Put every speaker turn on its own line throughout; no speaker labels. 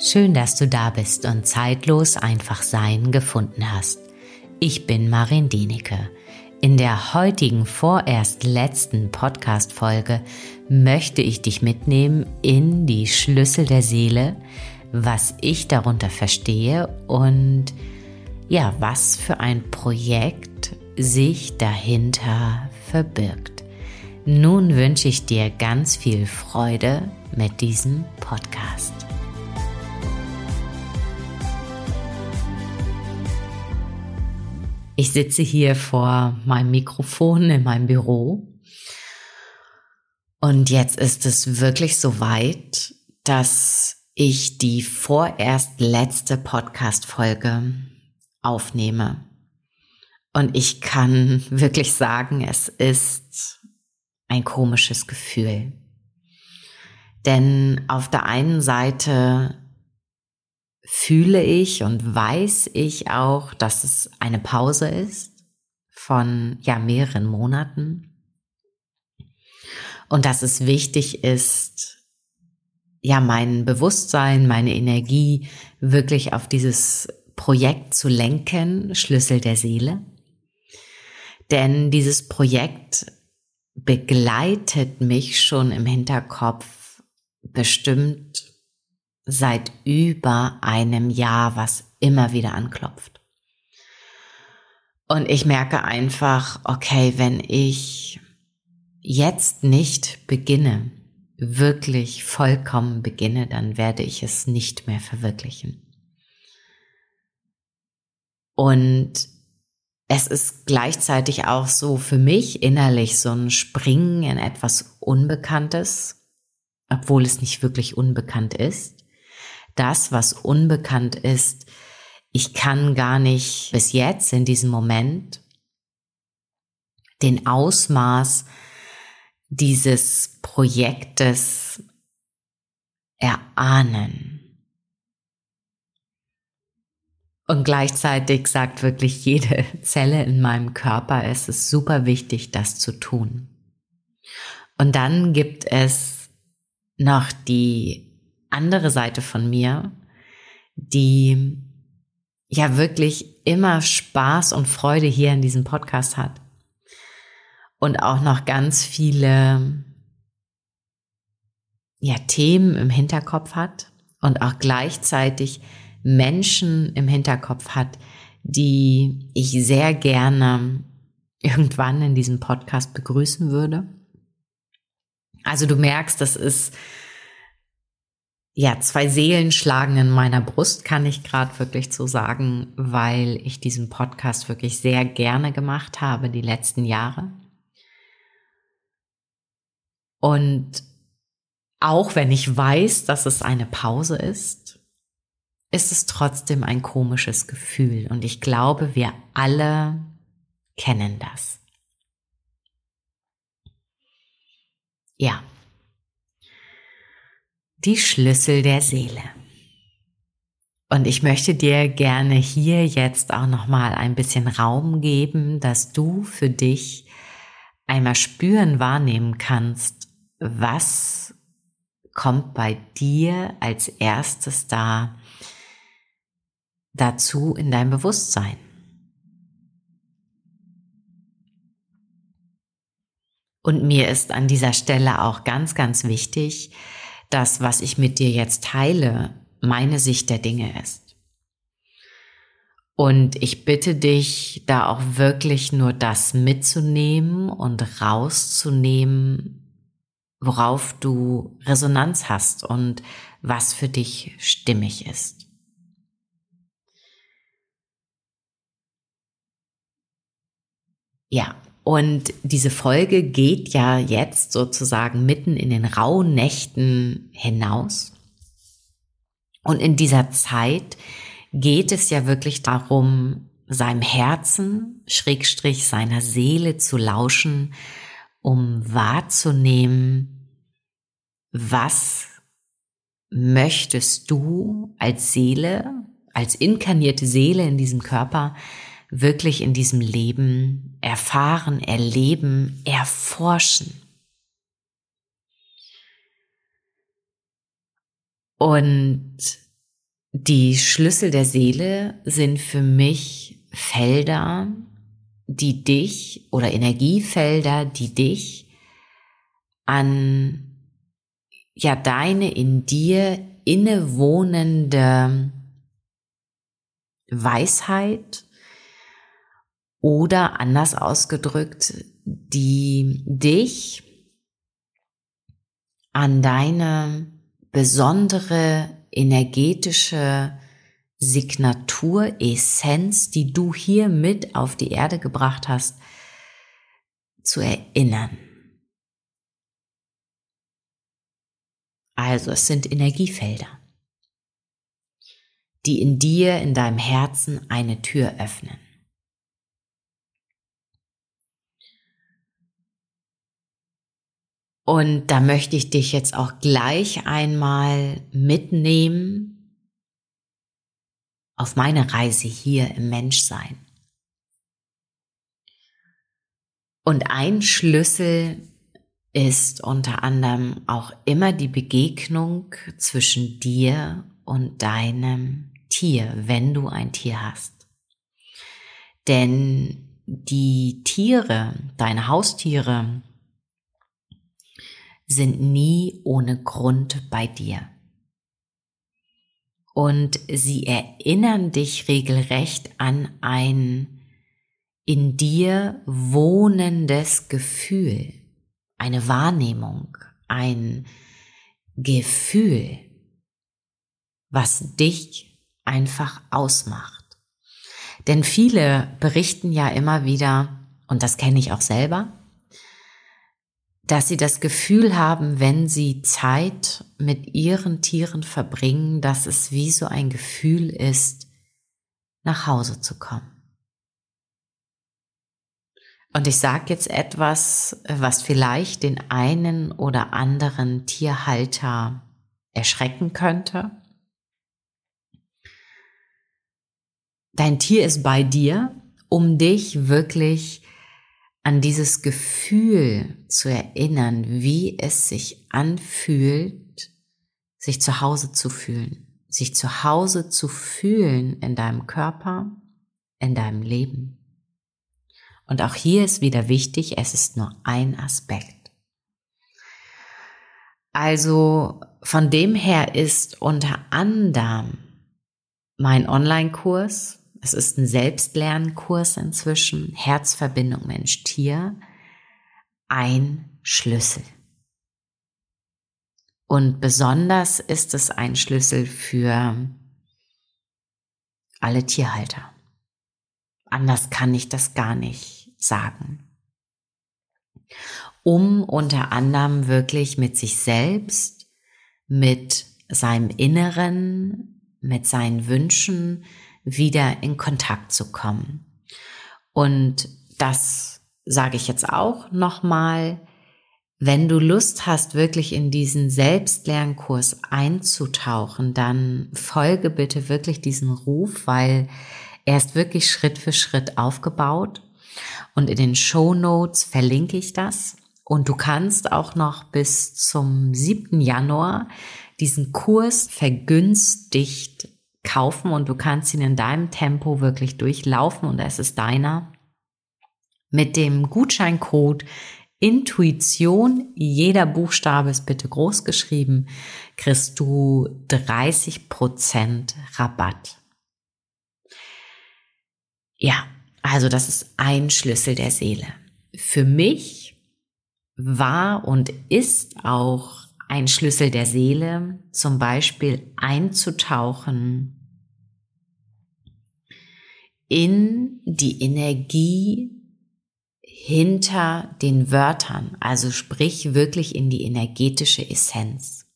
Schön, dass du da bist und zeitlos einfach sein gefunden hast. Ich bin Marin Dienecke. In der heutigen vorerst letzten Podcast-Folge möchte ich dich mitnehmen in die Schlüssel der Seele, was ich darunter verstehe und ja, was für ein Projekt sich dahinter verbirgt. Nun wünsche ich dir ganz viel Freude mit diesem Podcast. Ich sitze hier vor meinem Mikrofon in meinem Büro und jetzt ist es wirklich so weit, dass ich die vorerst letzte Podcast-Folge aufnehme. Und ich kann wirklich sagen, es ist ein komisches Gefühl. Denn auf der einen Seite fühle ich und weiß ich auch, dass es eine Pause ist von ja mehreren Monaten und dass es wichtig ist, ja mein Bewusstsein, meine Energie wirklich auf dieses Projekt zu lenken, Schlüssel der Seele. Denn dieses Projekt begleitet mich schon im Hinterkopf bestimmt seit über einem Jahr, was immer wieder anklopft. Und ich merke einfach, okay, wenn ich jetzt nicht beginne, wirklich vollkommen beginne, dann werde ich es nicht mehr verwirklichen. Und es ist gleichzeitig auch so für mich innerlich so ein Springen in etwas Unbekanntes, obwohl es nicht wirklich unbekannt ist das, was unbekannt ist, ich kann gar nicht bis jetzt in diesem Moment den Ausmaß dieses Projektes erahnen. Und gleichzeitig sagt wirklich jede Zelle in meinem Körper, es ist super wichtig, das zu tun. Und dann gibt es noch die andere Seite von mir, die ja wirklich immer Spaß und Freude hier in diesem Podcast hat und auch noch ganz viele ja, Themen im Hinterkopf hat und auch gleichzeitig Menschen im Hinterkopf hat, die ich sehr gerne irgendwann in diesem Podcast begrüßen würde. Also du merkst, das ist ja, zwei Seelen schlagen in meiner Brust, kann ich gerade wirklich so sagen, weil ich diesen Podcast wirklich sehr gerne gemacht habe die letzten Jahre. Und auch wenn ich weiß, dass es eine Pause ist, ist es trotzdem ein komisches Gefühl. Und ich glaube, wir alle kennen das. Ja, die Schlüssel der Seele. Und ich möchte dir gerne hier jetzt auch noch mal ein bisschen Raum geben, dass du für dich einmal spüren, wahrnehmen kannst, was kommt bei dir als erstes da dazu in dein Bewusstsein. Und mir ist an dieser Stelle auch ganz, ganz wichtig, das, was ich mit dir jetzt teile, meine Sicht der Dinge ist. Und ich bitte dich, da auch wirklich nur das mitzunehmen und rauszunehmen, worauf du Resonanz hast und was für dich stimmig ist. Ja, und diese Folge geht ja jetzt sozusagen mitten in den rauen Nächten hinaus. Und in dieser Zeit geht es ja wirklich darum, seinem Herzen, Schrägstrich seiner Seele zu lauschen, um wahrzunehmen, was möchtest du als Seele, als inkarnierte Seele in diesem Körper wirklich in diesem Leben erfahren, erleben, erforschen. Und Die Schlüssel der Seele sind für mich Felder, die dich oder Energiefelder, die dich an ja deine in dir innewohnende Weisheit oder anders ausgedrückt, die dich an deine besondere energetische Signatur, Essenz, die du hier mit auf die Erde gebracht hast, zu erinnern. Also es sind Energiefelder, die in dir, in deinem Herzen eine Tür öffnen. Und da möchte ich dich jetzt auch gleich einmal mitnehmen auf meine Reise hier im Menschsein. Und ein Schlüssel ist unter anderem auch immer die Begegnung zwischen dir und deinem Tier, wenn du ein Tier hast. Denn die Tiere, deine Haustiere, sind nie ohne Grund bei dir. Und sie erinnern dich regelrecht an ein in dir wohnendes Gefühl, eine Wahrnehmung, ein Gefühl, was dich einfach ausmacht. Denn viele berichten ja immer wieder, und das kenne ich auch selber, dass sie das Gefühl haben, wenn sie Zeit mit ihren Tieren verbringen, dass es wie so ein Gefühl ist, nach Hause zu kommen. Und ich sage jetzt etwas, was vielleicht den einen oder anderen Tierhalter erschrecken könnte. Dein Tier ist bei dir, um dich wirklich an dieses Gefühl zu erinnern, wie es sich anfühlt, sich zu Hause zu fühlen, sich zu Hause zu fühlen in deinem Körper, in deinem Leben. Und auch hier ist wieder wichtig, es ist nur ein Aspekt. Also von dem her ist unter anderem mein Online-Kurs es ist ein Selbstlernkurs inzwischen, Herzverbindung Mensch-Tier, ein Schlüssel. Und besonders ist es ein Schlüssel für alle Tierhalter. Anders kann ich das gar nicht sagen. Um unter anderem wirklich mit sich selbst, mit seinem Inneren, mit seinen Wünschen, wieder in Kontakt zu kommen. Und das sage ich jetzt auch nochmal. Wenn du Lust hast, wirklich in diesen Selbstlernkurs einzutauchen, dann folge bitte wirklich diesen Ruf, weil er ist wirklich Schritt für Schritt aufgebaut. Und in den Show Notes verlinke ich das. Und du kannst auch noch bis zum 7. Januar diesen Kurs vergünstigt kaufen und du kannst ihn in deinem Tempo wirklich durchlaufen und es ist deiner. Mit dem Gutscheincode Intuition, jeder Buchstabe ist bitte groß geschrieben, kriegst du 30% Rabatt. Ja, also das ist ein Schlüssel der Seele. Für mich war und ist auch ein Schlüssel der Seele, zum Beispiel einzutauchen in die Energie hinter den Wörtern, also sprich wirklich in die energetische Essenz.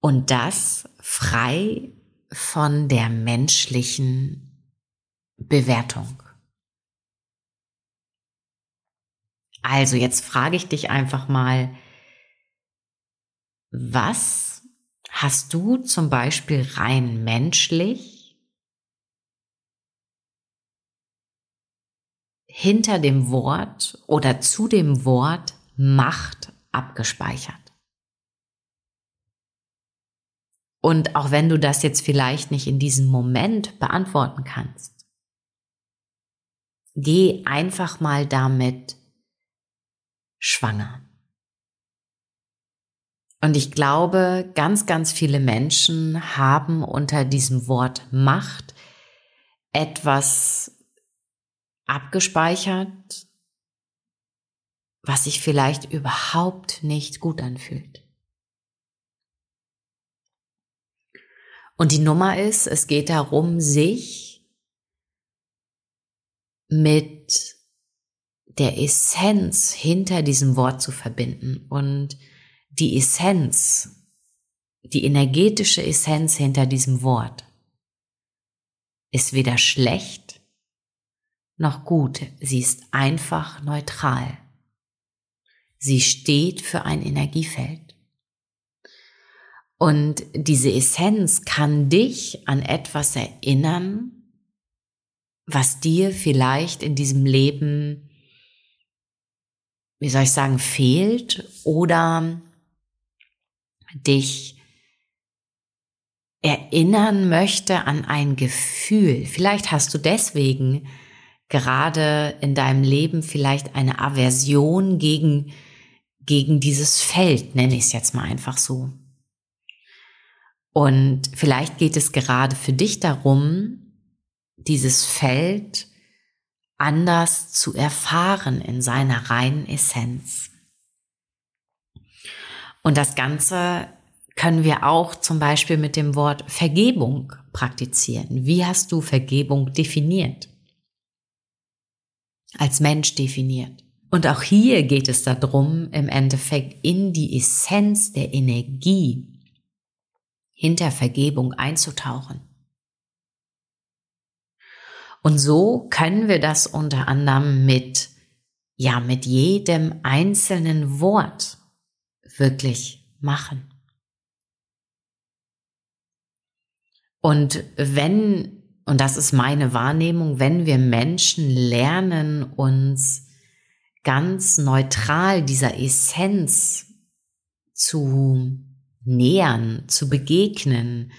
Und das frei von der menschlichen Bewertung. Also jetzt frage ich dich einfach mal, was Hast du zum Beispiel rein menschlich hinter dem Wort oder zu dem Wort Macht abgespeichert? Und auch wenn du das jetzt vielleicht nicht in diesem Moment beantworten kannst, geh einfach mal damit schwanger. Und ich glaube, ganz, ganz viele Menschen haben unter diesem Wort Macht etwas abgespeichert, was sich vielleicht überhaupt nicht gut anfühlt. Und die Nummer ist, es geht darum, sich mit der Essenz hinter diesem Wort zu verbinden und die Essenz, die energetische Essenz hinter diesem Wort ist weder schlecht noch gut. Sie ist einfach neutral. Sie steht für ein Energiefeld. Und diese Essenz kann dich an etwas erinnern, was dir vielleicht in diesem Leben, wie soll ich sagen, fehlt oder dich erinnern möchte an ein Gefühl. Vielleicht hast du deswegen gerade in deinem Leben vielleicht eine Aversion gegen, gegen dieses Feld, nenne ich es jetzt mal einfach so. Und vielleicht geht es gerade für dich darum, dieses Feld anders zu erfahren in seiner reinen Essenz. Und das Ganze können wir auch zum Beispiel mit dem Wort Vergebung praktizieren. Wie hast du Vergebung definiert? Als Mensch definiert. Und auch hier geht es darum, im Endeffekt in die Essenz der Energie hinter Vergebung einzutauchen. Und so können wir das unter anderem mit, ja, mit jedem einzelnen Wort wirklich machen. Und wenn, und das ist meine Wahrnehmung, wenn wir Menschen lernen, uns ganz neutral dieser Essenz zu nähern, zu begegnen,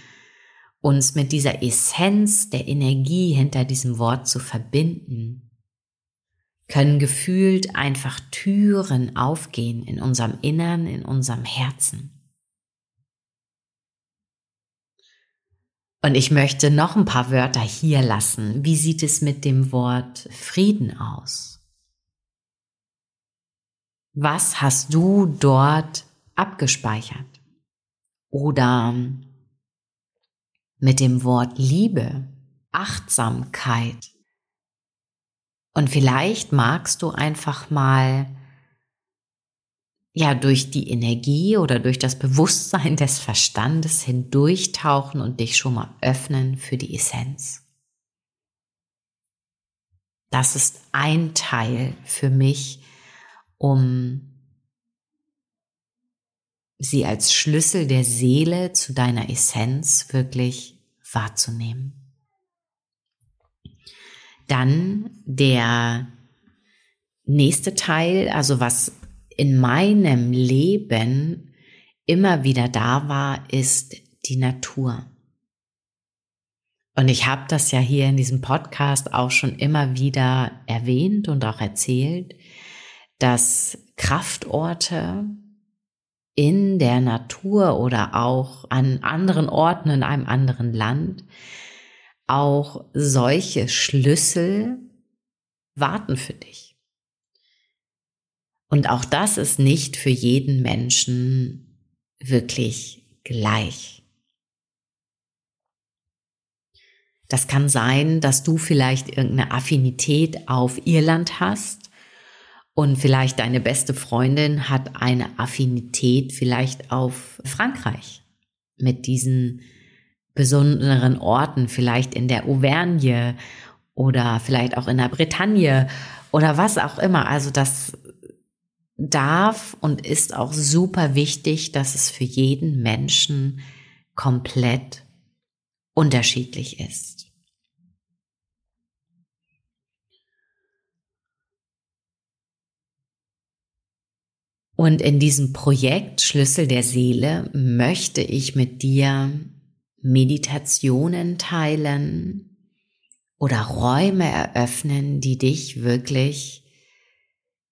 uns mit dieser Essenz der Energie hinter diesem Wort zu verbinden, können gefühlt einfach Türen aufgehen in unserem Innern, in unserem Herzen. Und ich möchte noch ein paar Wörter hier lassen. Wie sieht es mit dem Wort Frieden aus? Was hast du dort abgespeichert? oder mit dem Wort Liebe, Achtsamkeit. Und vielleicht magst du einfach mal ja durch die Energie oder durch das Bewusstsein des Verstandes hindurchtauchen und dich schon mal öffnen für die Essenz. Das ist ein Teil für mich, um sie als Schlüssel der Seele zu deiner Essenz wirklich wahrzunehmen. Dann der nächste Teil, also was in meinem Leben immer wieder da war, ist die Natur. Und ich habe das ja hier in diesem Podcast auch schon immer wieder erwähnt und auch erzählt, dass Kraftorte in der Natur oder auch an anderen Orten in einem anderen Land auch solche Schlüssel warten für dich. Und auch das ist nicht für jeden Menschen wirklich gleich. Das kann sein, dass du vielleicht irgendeine Affinität auf Irland hast und vielleicht deine beste Freundin hat eine Affinität vielleicht auf Frankreich mit diesen besonderen Orten, vielleicht in der Auvergne oder vielleicht auch in der Bretagne oder was auch immer. Also das darf und ist auch super wichtig, dass es für jeden Menschen komplett unterschiedlich ist. Und in diesem Projekt Schlüssel der Seele möchte ich mit dir Meditationen teilen oder Räume eröffnen, die dich wirklich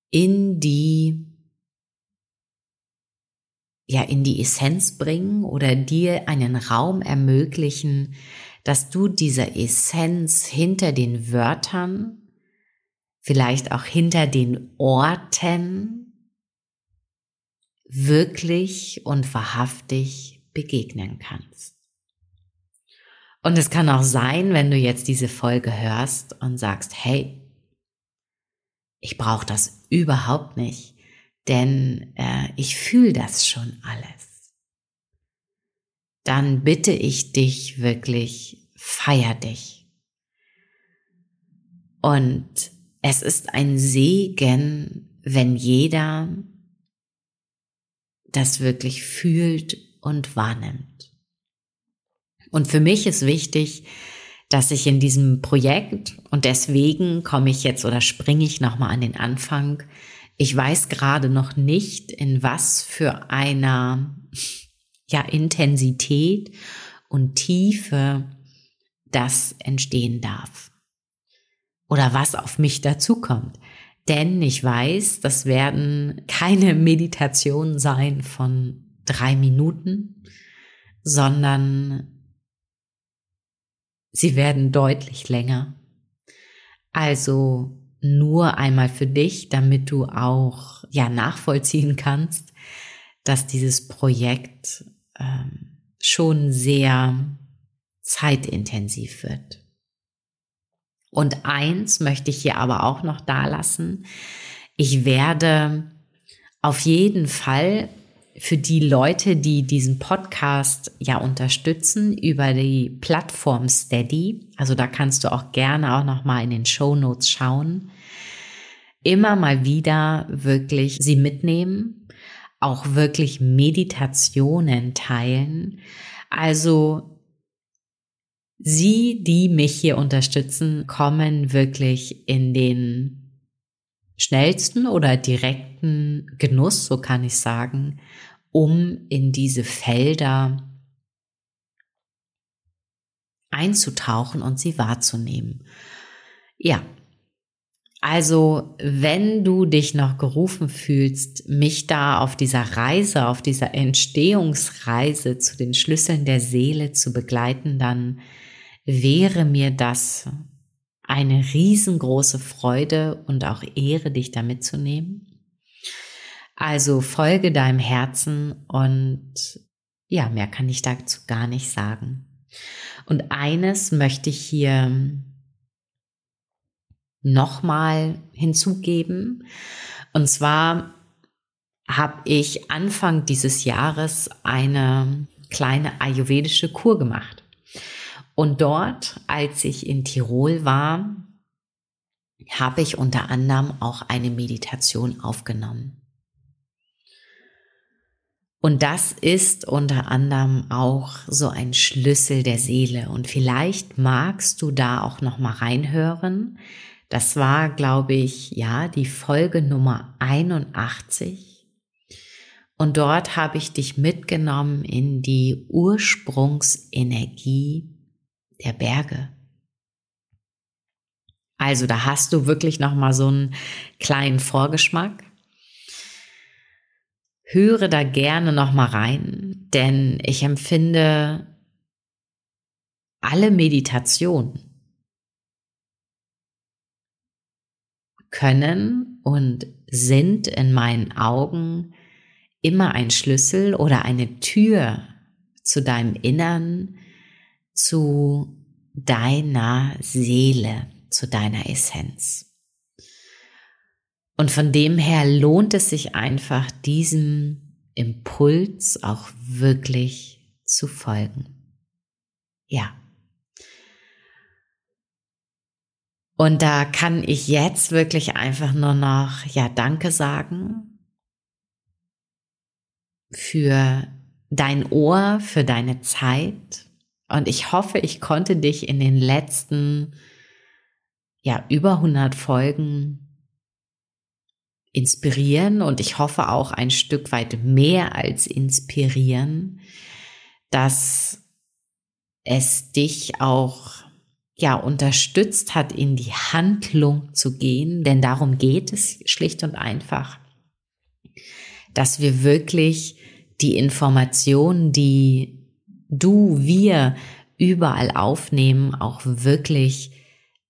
in die ja in die Essenz bringen oder dir einen Raum ermöglichen, dass du dieser Essenz hinter den Wörtern, vielleicht auch hinter den Orten wirklich und wahrhaftig begegnen kannst. Und es kann auch sein, wenn du jetzt diese Folge hörst und sagst, hey, ich brauche das überhaupt nicht, denn äh, ich fühle das schon alles. Dann bitte ich dich wirklich, feier dich. Und es ist ein Segen, wenn jeder das wirklich fühlt und wahrnimmt. Und für mich ist wichtig, dass ich in diesem Projekt und deswegen komme ich jetzt oder springe ich nochmal an den Anfang. Ich weiß gerade noch nicht, in was für einer ja, Intensität und Tiefe das entstehen darf. Oder was auf mich dazukommt. Denn ich weiß, das werden keine Meditationen sein von drei Minuten, sondern sie werden deutlich länger. Also nur einmal für dich, damit du auch ja nachvollziehen kannst, dass dieses Projekt ähm, schon sehr zeitintensiv wird. Und eins möchte ich hier aber auch noch da lassen. Ich werde auf jeden Fall für die Leute, die diesen Podcast ja unterstützen über die Plattform Steady, also da kannst du auch gerne auch noch mal in den Show Notes schauen, immer mal wieder wirklich sie mitnehmen, auch wirklich Meditationen teilen. Also Sie, die mich hier unterstützen, kommen wirklich in den schnellsten oder direkten Genuss, so kann ich sagen, um in diese Felder einzutauchen und sie wahrzunehmen. Ja, also wenn du dich noch gerufen fühlst, mich da auf dieser Reise, auf dieser Entstehungsreise zu den Schlüsseln der Seele zu begleiten, dann wäre mir das eine riesengroße Freude und auch Ehre, dich da mitzunehmen. Also folge deinem Herzen und ja, mehr kann ich dazu gar nicht sagen. Und eines möchte ich hier nochmal hinzugeben. Und zwar habe ich Anfang dieses Jahres eine kleine ayurvedische Kur gemacht. Und dort, als ich in Tirol war, habe ich unter anderem auch eine Meditation aufgenommen. Und das ist unter anderem auch so ein Schlüssel der Seele. Und vielleicht magst du da auch noch mal reinhören. Das war, glaube ich, ja, die Folge Nummer 81. Und dort habe ich dich mitgenommen in die Ursprungsenergie der Berge. Also da hast du wirklich noch mal so einen kleinen Vorgeschmack. Höre da gerne noch mal rein, denn ich empfinde alle Meditation können und sind in meinen Augen immer ein Schlüssel oder eine Tür zu deinem Innern, zu deiner Seele, zu deiner Essenz. Und von dem her lohnt es sich einfach, diesem Impuls auch wirklich zu folgen. Ja. Und da kann ich jetzt wirklich einfach nur noch, ja, Danke sagen für dein Ohr, für deine Zeit, und ich hoffe, ich konnte dich in den letzten, ja, über 100 Folgen inspirieren. Und ich hoffe auch ein Stück weit mehr als inspirieren, dass es dich auch ja unterstützt hat, in die Handlung zu gehen, denn darum geht es schlicht und einfach, dass wir wirklich die Informationen, die du, wir überall aufnehmen, auch wirklich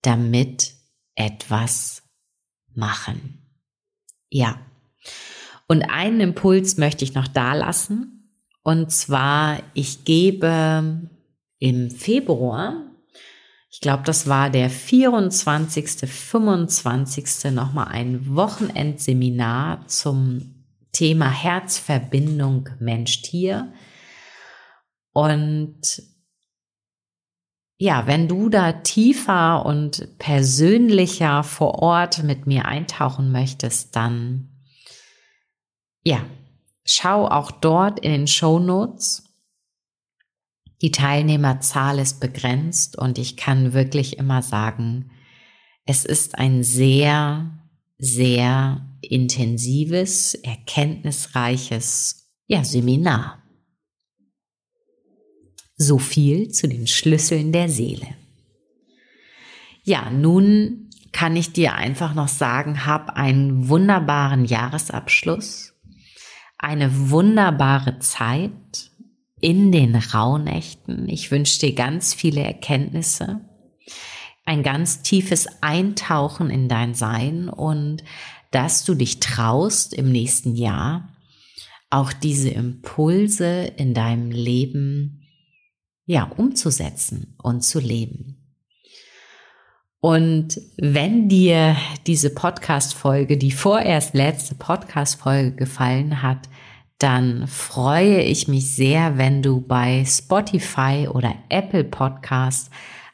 damit etwas machen. Ja. Und einen Impuls möchte ich noch da lassen. Und zwar, ich gebe im Februar, ich glaube, das war der 24., 25. nochmal ein Wochenendseminar zum Thema Herzverbindung Mensch-Tier. Und ja, wenn du da tiefer und persönlicher vor Ort mit mir eintauchen möchtest, dann ja, schau auch dort in den Show Notes. Die Teilnehmerzahl ist begrenzt und ich kann wirklich immer sagen, es ist ein sehr, sehr intensives, erkenntnisreiches ja, Seminar. So viel zu den Schlüsseln der Seele. Ja, nun kann ich dir einfach noch sagen, hab einen wunderbaren Jahresabschluss, eine wunderbare Zeit in den Rauhnächten. Ich wünsche dir ganz viele Erkenntnisse, ein ganz tiefes Eintauchen in dein Sein und dass du dich traust im nächsten Jahr auch diese Impulse in deinem Leben ja, umzusetzen und zu leben. Und wenn dir diese Podcast-Folge, die vorerst letzte Podcast-Folge gefallen hat, dann freue ich mich sehr, wenn du bei Spotify oder Apple Podcast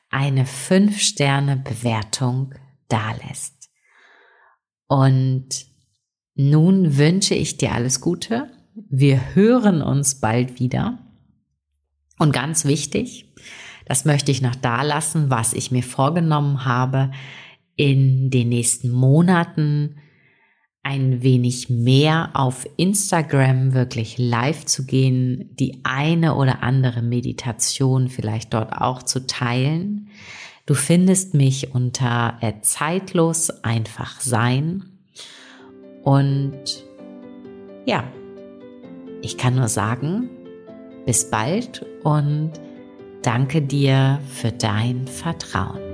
eine 5-Sterne-Bewertung dalässt. Und nun wünsche ich dir alles Gute. Wir hören uns bald wieder. Und ganz wichtig, das möchte ich noch da lassen, was ich mir vorgenommen habe, in den nächsten Monaten ein wenig mehr auf Instagram wirklich live zu gehen, die eine oder andere Meditation vielleicht dort auch zu teilen. Du findest mich unter zeitlos einfach sein. Und ja, ich kann nur sagen, bis bald und danke dir für dein Vertrauen.